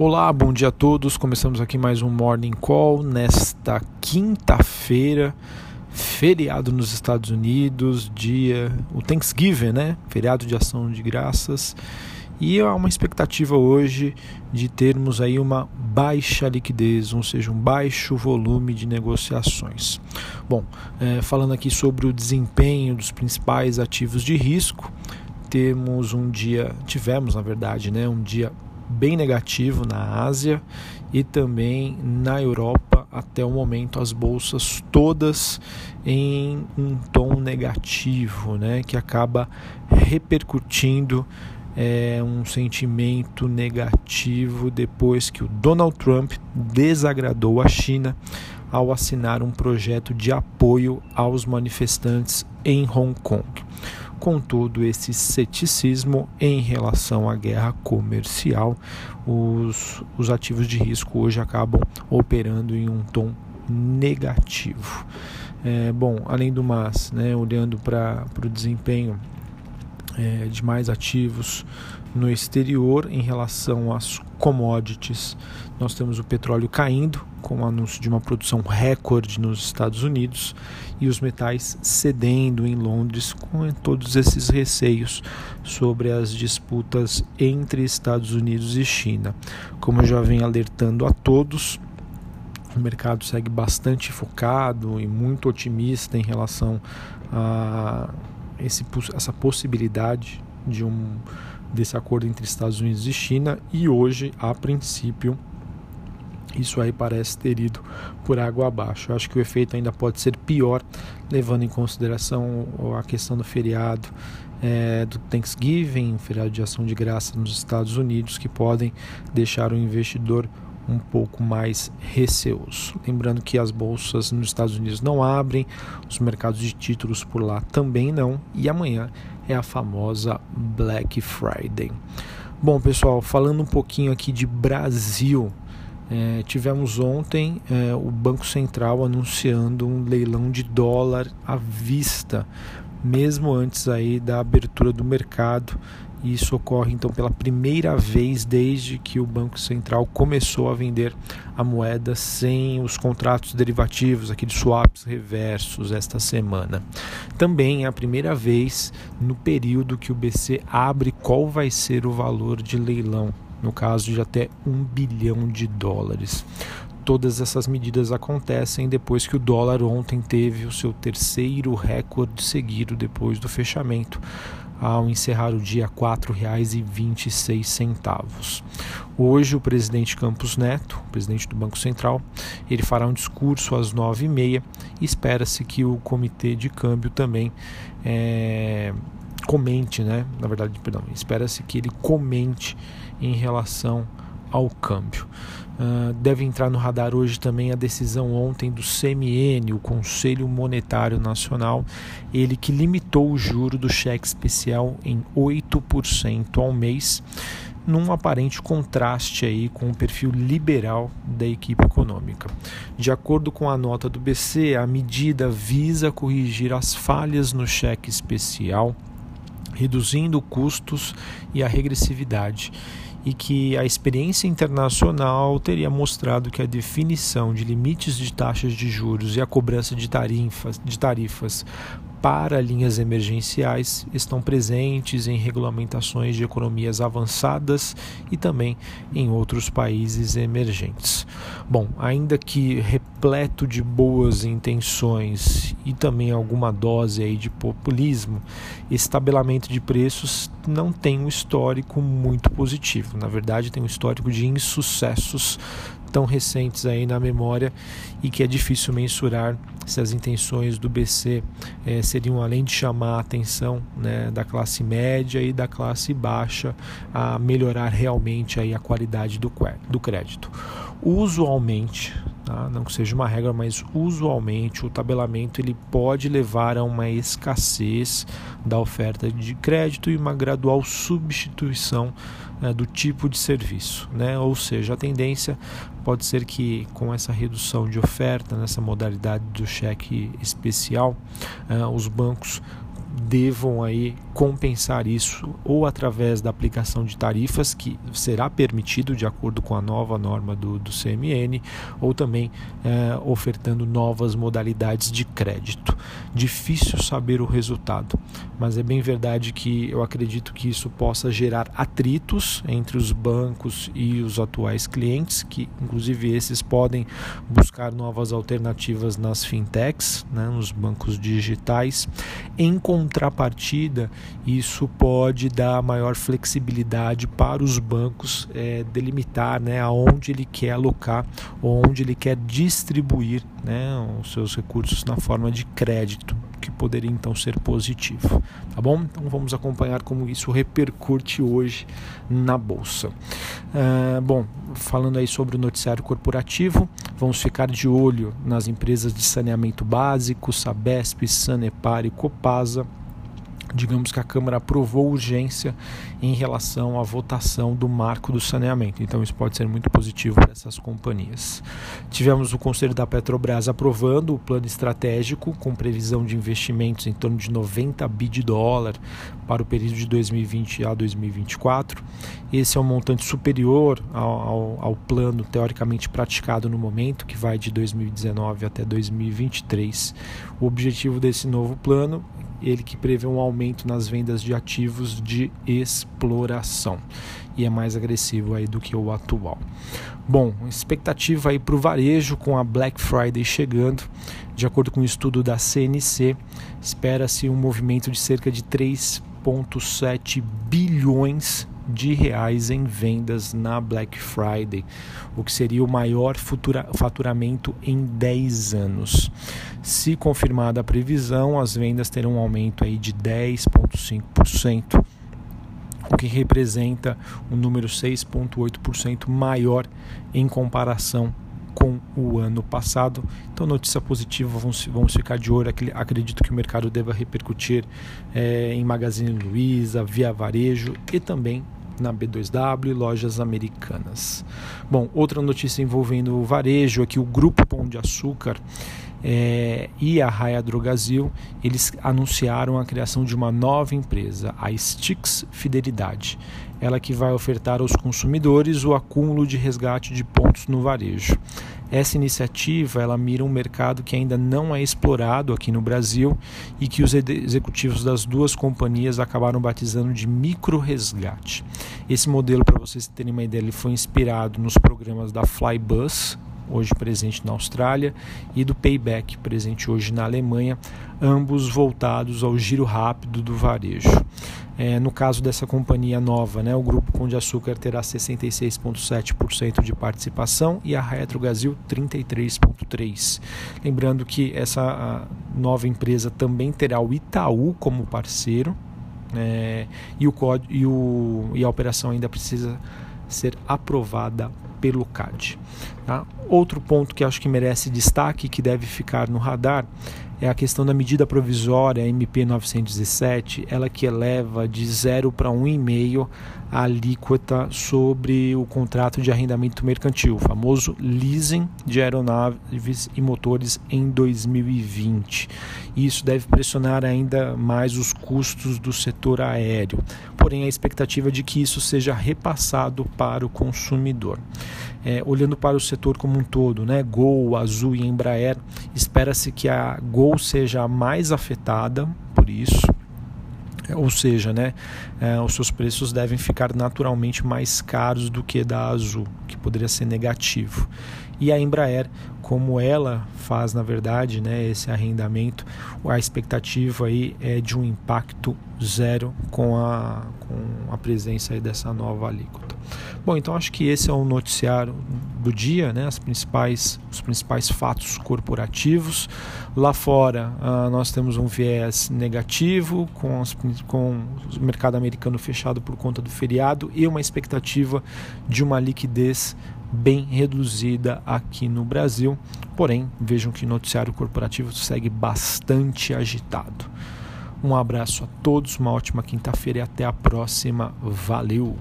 Olá, bom dia a todos. Começamos aqui mais um Morning Call nesta quinta-feira, feriado nos Estados Unidos, dia o Thanksgiving, né? Feriado de ação de graças. E há uma expectativa hoje de termos aí uma baixa liquidez, ou seja, um baixo volume de negociações. Bom, é, falando aqui sobre o desempenho dos principais ativos de risco, temos um dia, tivemos na verdade, né, um dia bem negativo na Ásia e também na Europa até o momento as bolsas todas em um tom negativo, né, que acaba repercutindo é, um sentimento negativo depois que o Donald Trump desagradou a China ao assinar um projeto de apoio aos manifestantes em Hong Kong com todo esse ceticismo em relação à guerra comercial, os, os ativos de risco hoje acabam operando em um tom negativo. É, bom, além do mais, né, olhando para o desempenho é, de mais ativos no exterior em relação às commodities. Nós temos o petróleo caindo, com o anúncio de uma produção recorde nos Estados Unidos, e os metais cedendo em Londres, com todos esses receios sobre as disputas entre Estados Unidos e China. Como eu já venho alertando a todos, o mercado segue bastante focado e muito otimista em relação a esse, essa possibilidade de um desse acordo entre Estados Unidos e China e hoje, a princípio, isso aí parece ter ido por água abaixo. Eu acho que o efeito ainda pode ser pior, levando em consideração a questão do feriado é, do Thanksgiving, feriado de ação de graça nos Estados Unidos, que podem deixar o investidor um pouco mais receoso. Lembrando que as bolsas nos Estados Unidos não abrem, os mercados de títulos por lá também não, e amanhã é a famosa Black Friday. Bom, pessoal, falando um pouquinho aqui de Brasil, é, tivemos ontem é, o Banco Central anunciando um leilão de dólar à vista, mesmo antes aí da abertura do mercado. Isso ocorre então pela primeira vez desde que o Banco Central começou a vender a moeda sem os contratos derivativos, aqueles swaps reversos esta semana. Também é a primeira vez no período que o BC abre qual vai ser o valor de leilão, no caso de até um bilhão de dólares todas essas medidas acontecem depois que o dólar ontem teve o seu terceiro recorde seguido depois do fechamento, ao encerrar o dia R$ 4,26. Hoje o presidente Campos Neto, presidente do Banco Central, ele fará um discurso às 9h30 e espera-se que o comitê de câmbio também é, comente, né? Na verdade, perdão, espera-se que ele comente em relação ao câmbio. Uh, deve entrar no radar hoje também a decisão ontem do CMN, o Conselho Monetário Nacional, ele que limitou o juro do cheque especial em 8% ao mês, num aparente contraste aí com o perfil liberal da equipe econômica. De acordo com a nota do BC, a medida visa corrigir as falhas no cheque especial, reduzindo custos e a regressividade e que a experiência internacional teria mostrado que a definição de limites de taxas de juros e a cobrança de tarifas, de tarifas para linhas emergenciais estão presentes em regulamentações de economias avançadas e também em outros países emergentes. Bom, ainda que repleto de boas intenções e também alguma dose aí de populismo, esse tabelamento de preços não tem um histórico muito positivo. Na verdade, tem um histórico de insucessos tão recentes aí na memória e que é difícil mensurar se as intenções do BC eh, seriam além de chamar a atenção né, da classe média e da classe baixa a melhorar realmente aí a qualidade do, do crédito. Usualmente, tá? não que seja uma regra, mas usualmente o tabelamento ele pode levar a uma escassez da oferta de crédito e uma gradual substituição né, do tipo de serviço, né? ou seja, a tendência pode ser que com essa redução de oferta nessa modalidade do cheque especial, uh, os bancos devam aí compensar isso ou através da aplicação de tarifas que será permitido de acordo com a nova norma do, do CMN ou também é, ofertando novas modalidades de crédito. Difícil saber o resultado, mas é bem verdade que eu acredito que isso possa gerar atritos entre os bancos e os atuais clientes, que inclusive esses podem buscar novas alternativas nas fintechs, né, nos bancos digitais. Em contrapartida, isso pode dar maior flexibilidade para os bancos é, delimitar né, aonde ele quer alocar ou onde ele quer distribuir né, os seus recursos na forma de crédito que poderia então ser positivo, tá bom? Então vamos acompanhar como isso repercute hoje na bolsa. Uh, bom, falando aí sobre o noticiário corporativo, vamos ficar de olho nas empresas de saneamento básico, Sabesp, Sanepar e Copasa digamos que a Câmara aprovou urgência em relação à votação do marco do saneamento. Então isso pode ser muito positivo para essas companhias. Tivemos o Conselho da Petrobras aprovando o plano estratégico com previsão de investimentos em torno de 90 bi de dólar para o período de 2020 a 2024. Esse é um montante superior ao, ao, ao plano teoricamente praticado no momento, que vai de 2019 até 2023. O objetivo desse novo plano ele que prevê um aumento nas vendas de ativos de exploração e é mais agressivo aí do que o atual. Bom, expectativa aí para o varejo com a Black Friday chegando, de acordo com o um estudo da CNC, espera-se um movimento de cerca de 3,7 bilhões de reais em vendas na Black Friday, o que seria o maior futura, faturamento em 10 anos. Se confirmada a previsão, as vendas terão um aumento aí de 10,5%, o que representa um número 6,8% maior em comparação com o ano passado. Então, notícia positiva, vamos, vamos ficar de olho. Acredito que o mercado deva repercutir é, em Magazine Luiza, Via Varejo e também na B2W e lojas americanas. Bom, outra notícia envolvendo o varejo é que o Grupo Pão de Açúcar é, e a Raia Drogazil eles anunciaram a criação de uma nova empresa, a Stix Fidelidade. Ela que vai ofertar aos consumidores o acúmulo de resgate de pontos no varejo. Essa iniciativa ela mira um mercado que ainda não é explorado aqui no Brasil e que os executivos das duas companhias acabaram batizando de micro resgate. Esse modelo, para vocês terem uma ideia, ele foi inspirado nos programas da Flybus, hoje presente na Austrália, e do Payback, presente hoje na Alemanha, ambos voltados ao giro rápido do varejo. É, no caso dessa companhia nova, né, o Grupo Pão de Açúcar terá 66,7% de participação e a Retro Brasil 33,3%. Lembrando que essa nova empresa também terá o Itaú como parceiro é, e, o e, o, e a operação ainda precisa ser aprovada pelo CAD. Tá? Outro ponto que acho que merece destaque, que deve ficar no radar, é a questão da medida provisória MP 917, ela que eleva de 0 para 1,5 a alíquota sobre o contrato de arrendamento mercantil, o famoso leasing de aeronaves e motores em 2020. Isso deve pressionar ainda mais os custos do setor aéreo, porém a expectativa é de que isso seja repassado para o consumidor é, olhando para o setor como um todo, né, Gol, Azul e Embraer, espera-se que a Gol seja a mais afetada por isso, é, ou seja, né, é, os seus preços devem ficar naturalmente mais caros do que da Azul, que poderia ser negativo. E a Embraer, como ela faz na verdade, né, esse arrendamento, a expectativa aí é de um impacto zero com a, com a presença aí dessa nova alíquota. Bom, então acho que esse é o noticiário do dia, né? As principais, os principais fatos corporativos. Lá fora uh, nós temos um viés negativo com, as, com o mercado americano fechado por conta do feriado e uma expectativa de uma liquidez bem reduzida aqui no Brasil. Porém, vejam que o noticiário corporativo segue bastante agitado. Um abraço a todos, uma ótima quinta-feira e até a próxima. Valeu!